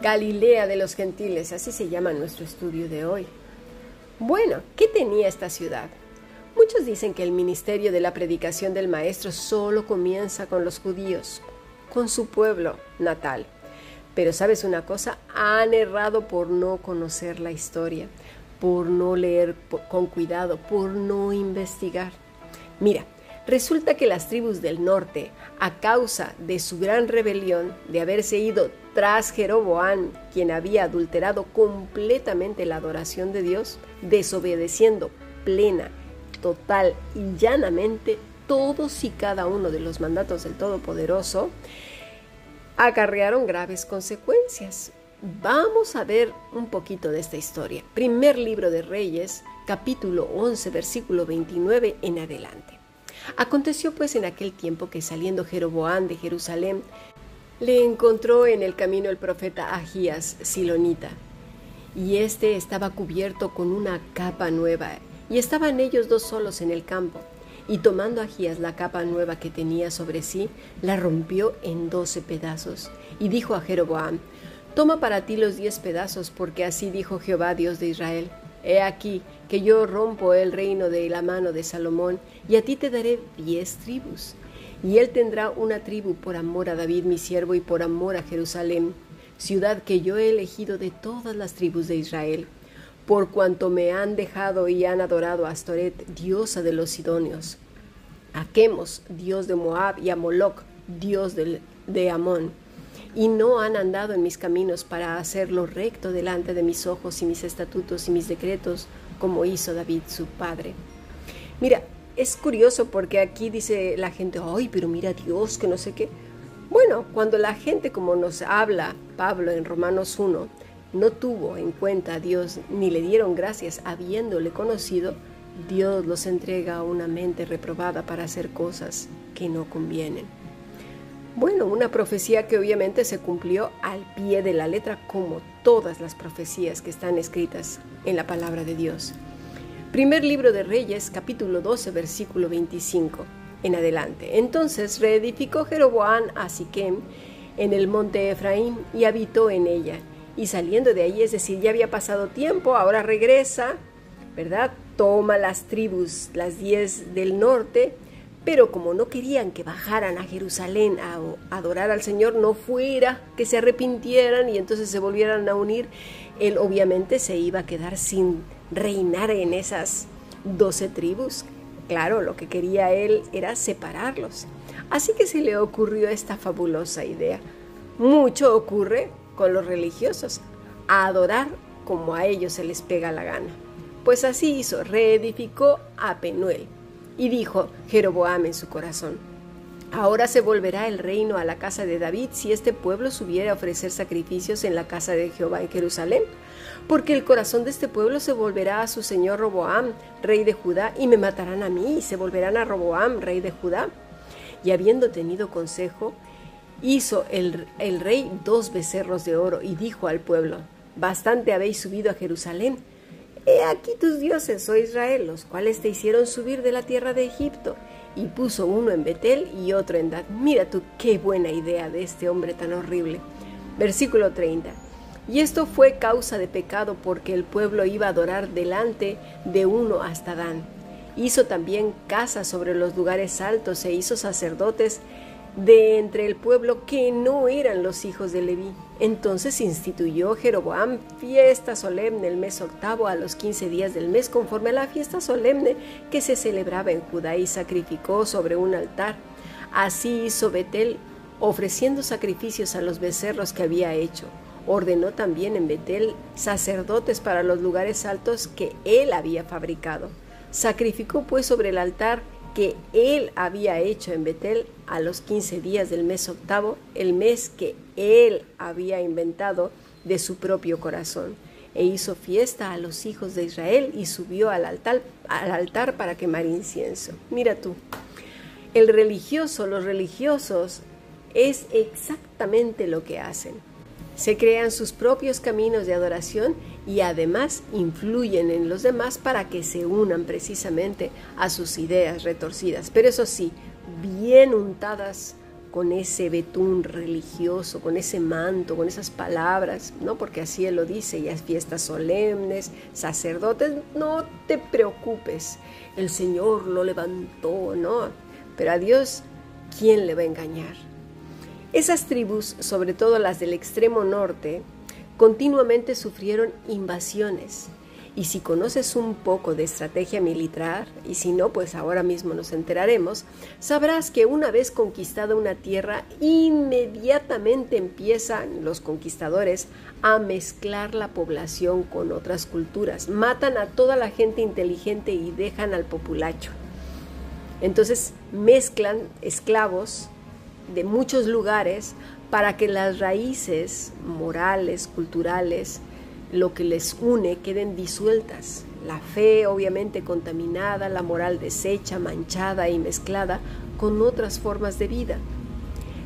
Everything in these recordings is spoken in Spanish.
Galilea de los Gentiles, así se llama nuestro estudio de hoy. Bueno, ¿qué tenía esta ciudad? Muchos dicen que el ministerio de la predicación del Maestro solo comienza con los judíos, con su pueblo natal. Pero sabes una cosa, han errado por no conocer la historia, por no leer con cuidado, por no investigar. Mira, resulta que las tribus del norte, a causa de su gran rebelión, de haberse ido tras Jeroboán, quien había adulterado completamente la adoración de Dios, desobedeciendo plena, total y llanamente todos y cada uno de los mandatos del Todopoderoso, acarrearon graves consecuencias. Vamos a ver un poquito de esta historia. Primer libro de Reyes, capítulo 11, versículo 29 en adelante. Aconteció pues en aquel tiempo que saliendo Jeroboán de Jerusalén, le encontró en el camino el profeta Agías Silonita, y éste estaba cubierto con una capa nueva, y estaban ellos dos solos en el campo. Y tomando Agías la capa nueva que tenía sobre sí, la rompió en doce pedazos, y dijo a Jeroboam, Toma para ti los diez pedazos, porque así dijo Jehová Dios de Israel. He aquí que yo rompo el reino de la mano de Salomón, y a ti te daré diez tribus. Y él tendrá una tribu por amor a David mi siervo y por amor a Jerusalén, ciudad que yo he elegido de todas las tribus de Israel, por cuanto me han dejado y han adorado a Astoret, diosa de los Sidonios, a Chemos, dios de Moab, y a Moloch, dios de, de Amón, y no han andado en mis caminos para hacer lo recto delante de mis ojos y mis estatutos y mis decretos, como hizo David su padre. Mira, es curioso porque aquí dice la gente, ay, pero mira Dios, que no sé qué. Bueno, cuando la gente, como nos habla Pablo en Romanos 1, no tuvo en cuenta a Dios ni le dieron gracias habiéndole conocido, Dios los entrega a una mente reprobada para hacer cosas que no convienen. Bueno, una profecía que obviamente se cumplió al pie de la letra como todas las profecías que están escritas en la palabra de Dios. Primer libro de Reyes, capítulo 12, versículo 25 en adelante. Entonces reedificó Jeroboam a Siquem en el monte Efraín y habitó en ella. Y saliendo de ahí, es decir, ya había pasado tiempo, ahora regresa, ¿verdad? Toma las tribus, las diez del norte, pero como no querían que bajaran a Jerusalén a adorar al Señor, no fuera que se arrepintieran y entonces se volvieran a unir, él obviamente se iba a quedar sin reinar en esas doce tribus. Claro, lo que quería él era separarlos. Así que se le ocurrió esta fabulosa idea. Mucho ocurre con los religiosos, a adorar como a ellos se les pega la gana. Pues así hizo, reedificó a Penuel y dijo Jeroboam en su corazón, Ahora se volverá el reino a la casa de David si este pueblo subiera a ofrecer sacrificios en la casa de Jehová en Jerusalén porque el corazón de este pueblo se volverá a su señor Roboam, rey de Judá, y me matarán a mí, y se volverán a Roboam, rey de Judá. Y habiendo tenido consejo, hizo el, el rey dos becerros de oro, y dijo al pueblo, Bastante habéis subido a Jerusalén. He aquí tus dioses, oh Israel, los cuales te hicieron subir de la tierra de Egipto. Y puso uno en Betel y otro en Dan. Mira tú qué buena idea de este hombre tan horrible. Versículo 30. Y esto fue causa de pecado porque el pueblo iba a adorar delante de uno hasta Dan. Hizo también casas sobre los lugares altos e hizo sacerdotes de entre el pueblo que no eran los hijos de Leví. Entonces instituyó Jeroboam fiesta solemne el mes octavo a los quince días del mes conforme a la fiesta solemne que se celebraba en Judá y sacrificó sobre un altar. Así hizo Betel ofreciendo sacrificios a los becerros que había hecho. Ordenó también en Betel sacerdotes para los lugares altos que él había fabricado. Sacrificó pues sobre el altar que él había hecho en Betel a los quince días del mes octavo, el mes que él había inventado de su propio corazón, e hizo fiesta a los hijos de Israel y subió al altar, al altar para quemar incienso. Mira tú, el religioso, los religiosos, es exactamente lo que hacen se crean sus propios caminos de adoración y además influyen en los demás para que se unan precisamente a sus ideas retorcidas, pero eso sí, bien untadas con ese betún religioso, con ese manto, con esas palabras, ¿no? Porque así él lo dice, y fiestas solemnes, sacerdotes, no te preocupes, el Señor lo levantó, ¿no? Pero a Dios, ¿quién le va a engañar? Esas tribus, sobre todo las del extremo norte, continuamente sufrieron invasiones y si conoces un poco de estrategia militar, y si no, pues ahora mismo nos enteraremos, sabrás que una vez conquistada una tierra, inmediatamente empiezan los conquistadores a mezclar la población con otras culturas. Matan a toda la gente inteligente y dejan al populacho. Entonces mezclan esclavos de muchos lugares para que las raíces morales, culturales, lo que les une queden disueltas. La fe obviamente contaminada, la moral deshecha, manchada y mezclada con otras formas de vida.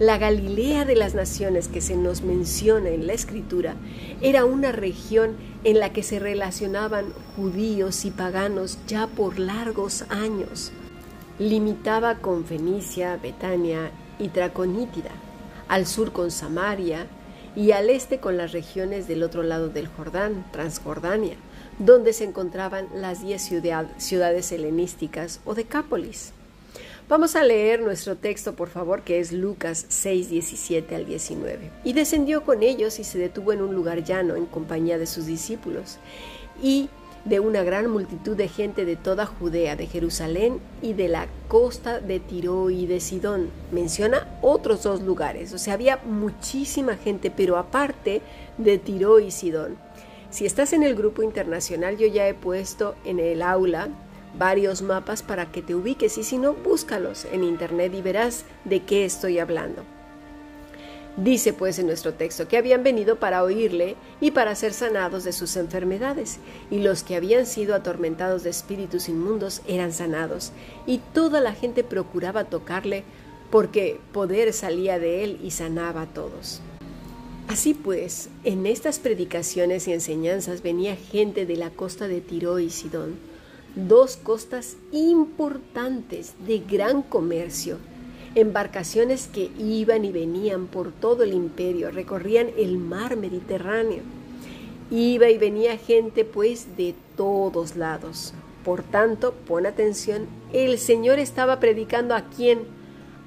La Galilea de las naciones que se nos menciona en la escritura era una región en la que se relacionaban judíos y paganos ya por largos años. Limitaba con Fenicia, Betania y Traconítida, al sur con Samaria, y al este con las regiones del otro lado del Jordán, Transjordania, donde se encontraban las diez ciudades helenísticas o decápolis. Vamos a leer nuestro texto, por favor, que es Lucas 6, 17 al 19. Y descendió con ellos y se detuvo en un lugar llano en compañía de sus discípulos. Y de una gran multitud de gente de toda Judea, de Jerusalén y de la costa de Tiro y de Sidón. Menciona otros dos lugares, o sea, había muchísima gente, pero aparte de Tiro y Sidón. Si estás en el grupo internacional, yo ya he puesto en el aula varios mapas para que te ubiques y si no, búscalos en internet y verás de qué estoy hablando. Dice pues en nuestro texto que habían venido para oírle y para ser sanados de sus enfermedades, y los que habían sido atormentados de espíritus inmundos eran sanados, y toda la gente procuraba tocarle porque poder salía de él y sanaba a todos. Así pues, en estas predicaciones y enseñanzas venía gente de la costa de Tiro y Sidón, dos costas importantes de gran comercio, embarcaciones que iban y venían por todo el imperio, recorrían el mar Mediterráneo. Iba y venía gente pues de todos lados. Por tanto, pon atención, el Señor estaba predicando a quién?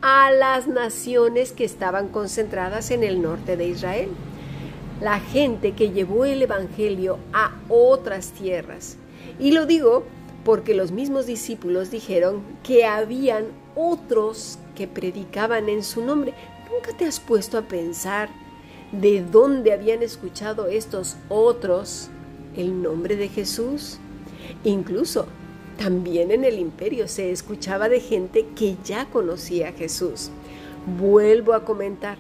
A las naciones que estaban concentradas en el norte de Israel. La gente que llevó el Evangelio a otras tierras. Y lo digo porque los mismos discípulos dijeron que habían otros que predicaban en su nombre. ¿Nunca te has puesto a pensar de dónde habían escuchado estos otros el nombre de Jesús? Incluso también en el imperio se escuchaba de gente que ya conocía a Jesús. Vuelvo a comentar,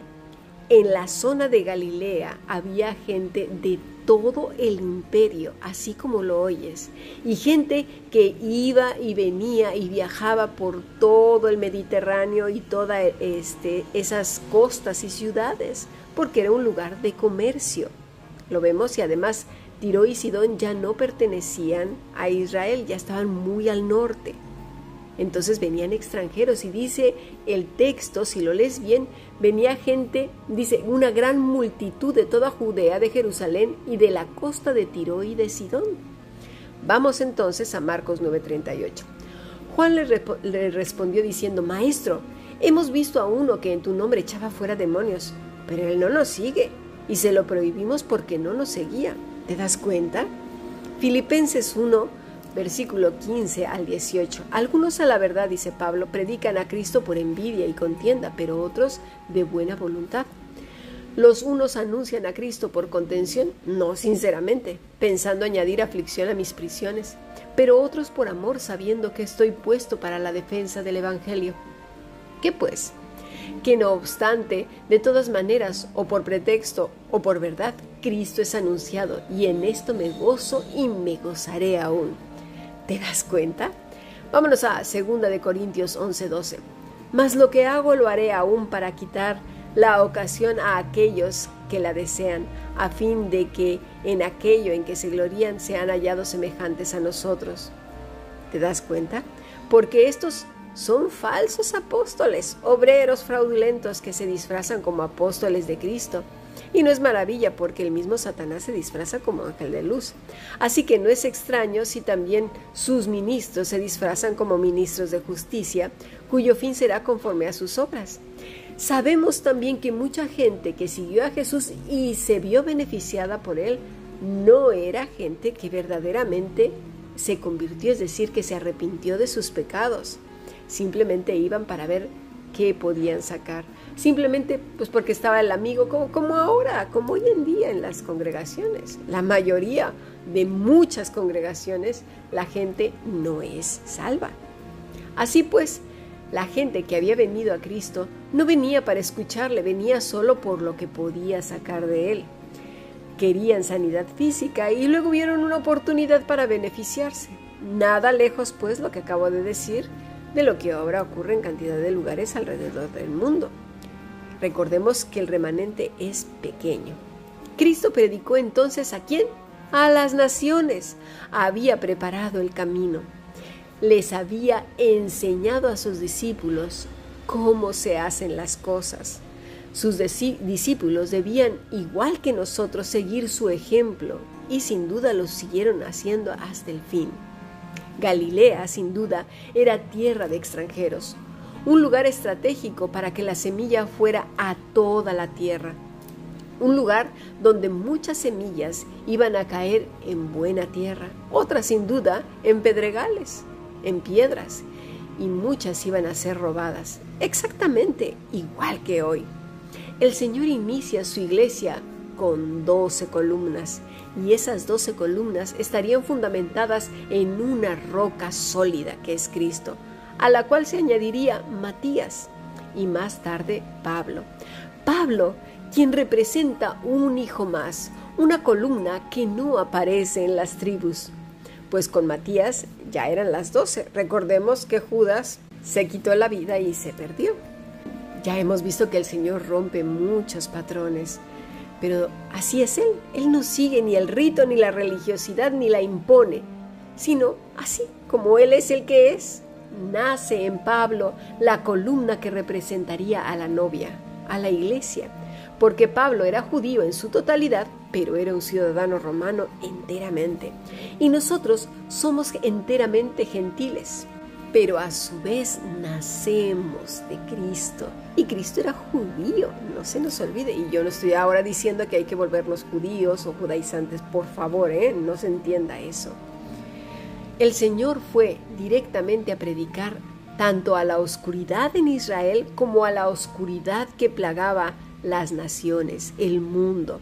en la zona de Galilea había gente de todo el imperio, así como lo oyes, y gente que iba y venía y viajaba por todo el Mediterráneo y todas este, esas costas y ciudades, porque era un lugar de comercio. Lo vemos y además Tiro y Sidón ya no pertenecían a Israel, ya estaban muy al norte. Entonces venían extranjeros y dice el texto, si lo lees bien, venía gente, dice, una gran multitud de toda Judea, de Jerusalén y de la costa de Tiro y de Sidón. Vamos entonces a Marcos 9:38. Juan le, le respondió diciendo, Maestro, hemos visto a uno que en tu nombre echaba fuera demonios, pero él no nos sigue y se lo prohibimos porque no nos seguía. ¿Te das cuenta? Filipenses 1, versículo 15 al 18. Algunos a la verdad, dice Pablo, predican a Cristo por envidia y contienda, pero otros de buena voluntad. Los unos anuncian a Cristo por contención, no sinceramente, pensando añadir aflicción a mis prisiones, pero otros por amor, sabiendo que estoy puesto para la defensa del Evangelio. ¿Qué pues? Que no obstante, de todas maneras, o por pretexto o por verdad, Cristo es anunciado, y en esto me gozo y me gozaré aún. ¿Te das cuenta? Vámonos a 2 de Corintios 11:12. Mas lo que hago lo haré aún para quitar la ocasión a aquellos que la desean, a fin de que en aquello en que se glorían sean hallados semejantes a nosotros. ¿Te das cuenta? Porque estos son falsos apóstoles, obreros fraudulentos que se disfrazan como apóstoles de Cristo. Y no es maravilla porque el mismo Satanás se disfraza como ángel de luz. Así que no es extraño si también sus ministros se disfrazan como ministros de justicia, cuyo fin será conforme a sus obras. Sabemos también que mucha gente que siguió a Jesús y se vio beneficiada por él, no era gente que verdaderamente se convirtió, es decir, que se arrepintió de sus pecados. Simplemente iban para ver qué podían sacar. Simplemente pues porque estaba el amigo, como, como ahora, como hoy en día en las congregaciones. La mayoría de muchas congregaciones, la gente no es salva. Así pues, la gente que había venido a Cristo no venía para escucharle, venía solo por lo que podía sacar de él. Querían sanidad física y luego vieron una oportunidad para beneficiarse. Nada lejos, pues, lo que acabo de decir, de lo que ahora ocurre en cantidad de lugares alrededor del mundo. Recordemos que el remanente es pequeño. Cristo predicó entonces a quién? A las naciones. Había preparado el camino les había enseñado a sus discípulos cómo se hacen las cosas. Sus discípulos debían, igual que nosotros, seguir su ejemplo y sin duda lo siguieron haciendo hasta el fin. Galilea, sin duda, era tierra de extranjeros, un lugar estratégico para que la semilla fuera a toda la tierra, un lugar donde muchas semillas iban a caer en buena tierra, otras sin duda en pedregales en piedras y muchas iban a ser robadas, exactamente igual que hoy. El Señor inicia su iglesia con doce columnas y esas doce columnas estarían fundamentadas en una roca sólida que es Cristo, a la cual se añadiría Matías y más tarde Pablo. Pablo, quien representa un hijo más, una columna que no aparece en las tribus, pues con Matías ya eran las doce. Recordemos que Judas se quitó la vida y se perdió. Ya hemos visto que el Señor rompe muchos patrones, pero así es Él. Él no sigue ni el rito, ni la religiosidad, ni la impone, sino así como Él es el que es. Nace en Pablo la columna que representaría a la novia, a la iglesia, porque Pablo era judío en su totalidad, pero era un ciudadano romano enteramente. Y nosotros somos enteramente gentiles, pero a su vez nacemos de Cristo. Y Cristo era judío, no se nos olvide. Y yo no estoy ahora diciendo que hay que volvernos judíos o judaizantes, por favor, ¿eh? no se entienda eso. El Señor fue directamente a predicar tanto a la oscuridad en Israel como a la oscuridad que plagaba las naciones, el mundo.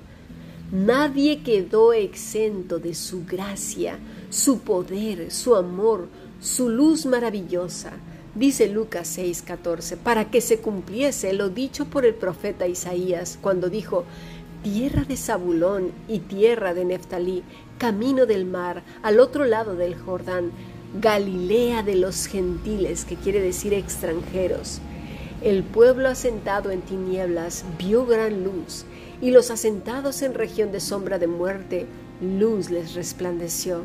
Nadie quedó exento de su gracia, su poder, su amor, su luz maravillosa. Dice Lucas 6:14, para que se cumpliese lo dicho por el profeta Isaías cuando dijo, tierra de Zabulón y tierra de Neftalí, camino del mar, al otro lado del Jordán, Galilea de los gentiles, que quiere decir extranjeros. El pueblo asentado en tinieblas vio gran luz, y los asentados en región de sombra de muerte, luz les resplandeció.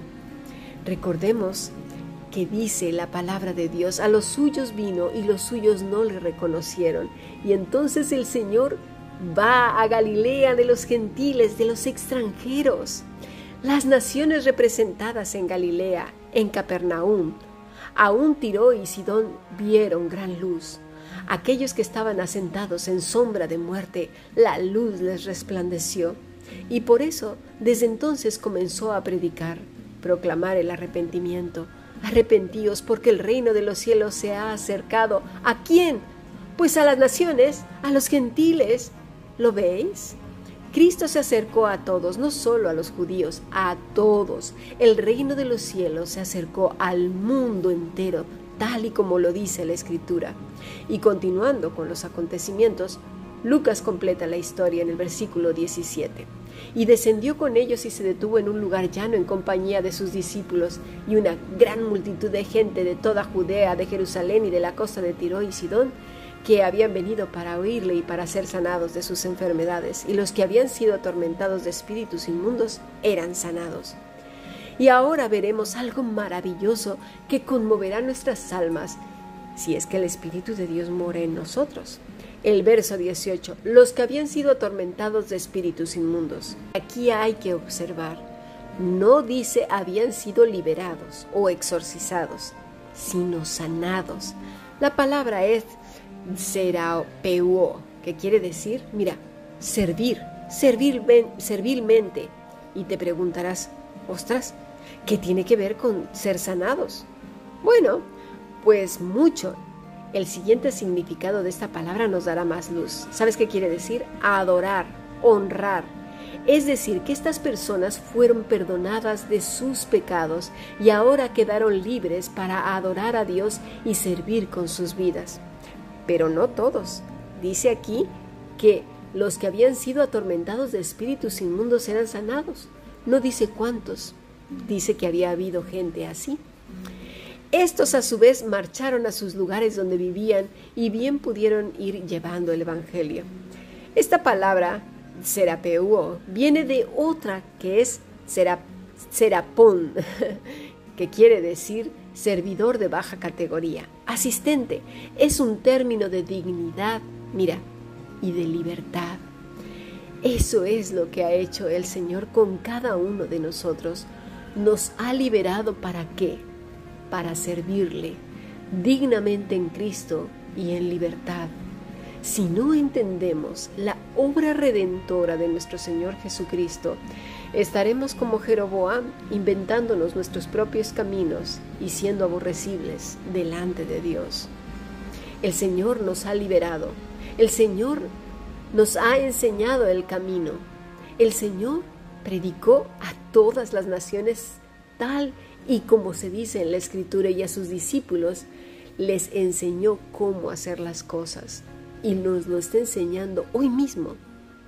Recordemos que dice la palabra de Dios, a los suyos vino y los suyos no le reconocieron. Y entonces el Señor va a Galilea de los gentiles, de los extranjeros. Las naciones representadas en Galilea, en Capernaum, aún Tiro y Sidón vieron gran luz. Aquellos que estaban asentados en sombra de muerte, la luz les resplandeció. Y por eso, desde entonces comenzó a predicar, proclamar el arrepentimiento. Arrepentíos porque el reino de los cielos se ha acercado. ¿A quién? Pues a las naciones, a los gentiles. ¿Lo veis? Cristo se acercó a todos, no solo a los judíos, a todos. El reino de los cielos se acercó al mundo entero, tal y como lo dice la escritura. Y continuando con los acontecimientos, Lucas completa la historia en el versículo 17. Y descendió con ellos y se detuvo en un lugar llano en compañía de sus discípulos y una gran multitud de gente de toda Judea, de Jerusalén y de la costa de Tiro y Sidón, que habían venido para oírle y para ser sanados de sus enfermedades, y los que habían sido atormentados de espíritus inmundos eran sanados. Y ahora veremos algo maravilloso que conmoverá nuestras almas si es que el Espíritu de Dios mora en nosotros. El verso 18, los que habían sido atormentados de espíritus inmundos. Aquí hay que observar, no dice habían sido liberados o exorcizados, sino sanados. La palabra es serapeuo, que quiere decir, mira, servir, servir servilmente. Y te preguntarás, ostras, ¿qué tiene que ver con ser sanados? Bueno, pues mucho. El siguiente significado de esta palabra nos dará más luz. ¿Sabes qué quiere decir? Adorar, honrar. Es decir, que estas personas fueron perdonadas de sus pecados y ahora quedaron libres para adorar a Dios y servir con sus vidas. Pero no todos. Dice aquí que los que habían sido atormentados de espíritus inmundos eran sanados. No dice cuántos. Dice que había habido gente así. Estos a su vez marcharon a sus lugares donde vivían y bien pudieron ir llevando el Evangelio. Esta palabra, serapeuo, viene de otra que es serapón, que quiere decir servidor de baja categoría. Asistente es un término de dignidad, mira, y de libertad. Eso es lo que ha hecho el Señor con cada uno de nosotros. Nos ha liberado para qué? para servirle dignamente en Cristo y en libertad. Si no entendemos la obra redentora de nuestro Señor Jesucristo, estaremos como Jeroboam inventándonos nuestros propios caminos y siendo aborrecibles delante de Dios. El Señor nos ha liberado, el Señor nos ha enseñado el camino, el Señor predicó a todas las naciones tal y como se dice en la escritura y a sus discípulos, les enseñó cómo hacer las cosas. Y nos lo está enseñando hoy mismo,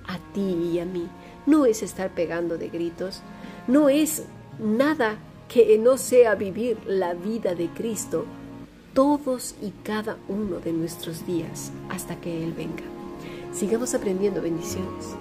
a ti y a mí. No es estar pegando de gritos, no es nada que no sea vivir la vida de Cristo todos y cada uno de nuestros días hasta que Él venga. Sigamos aprendiendo bendiciones.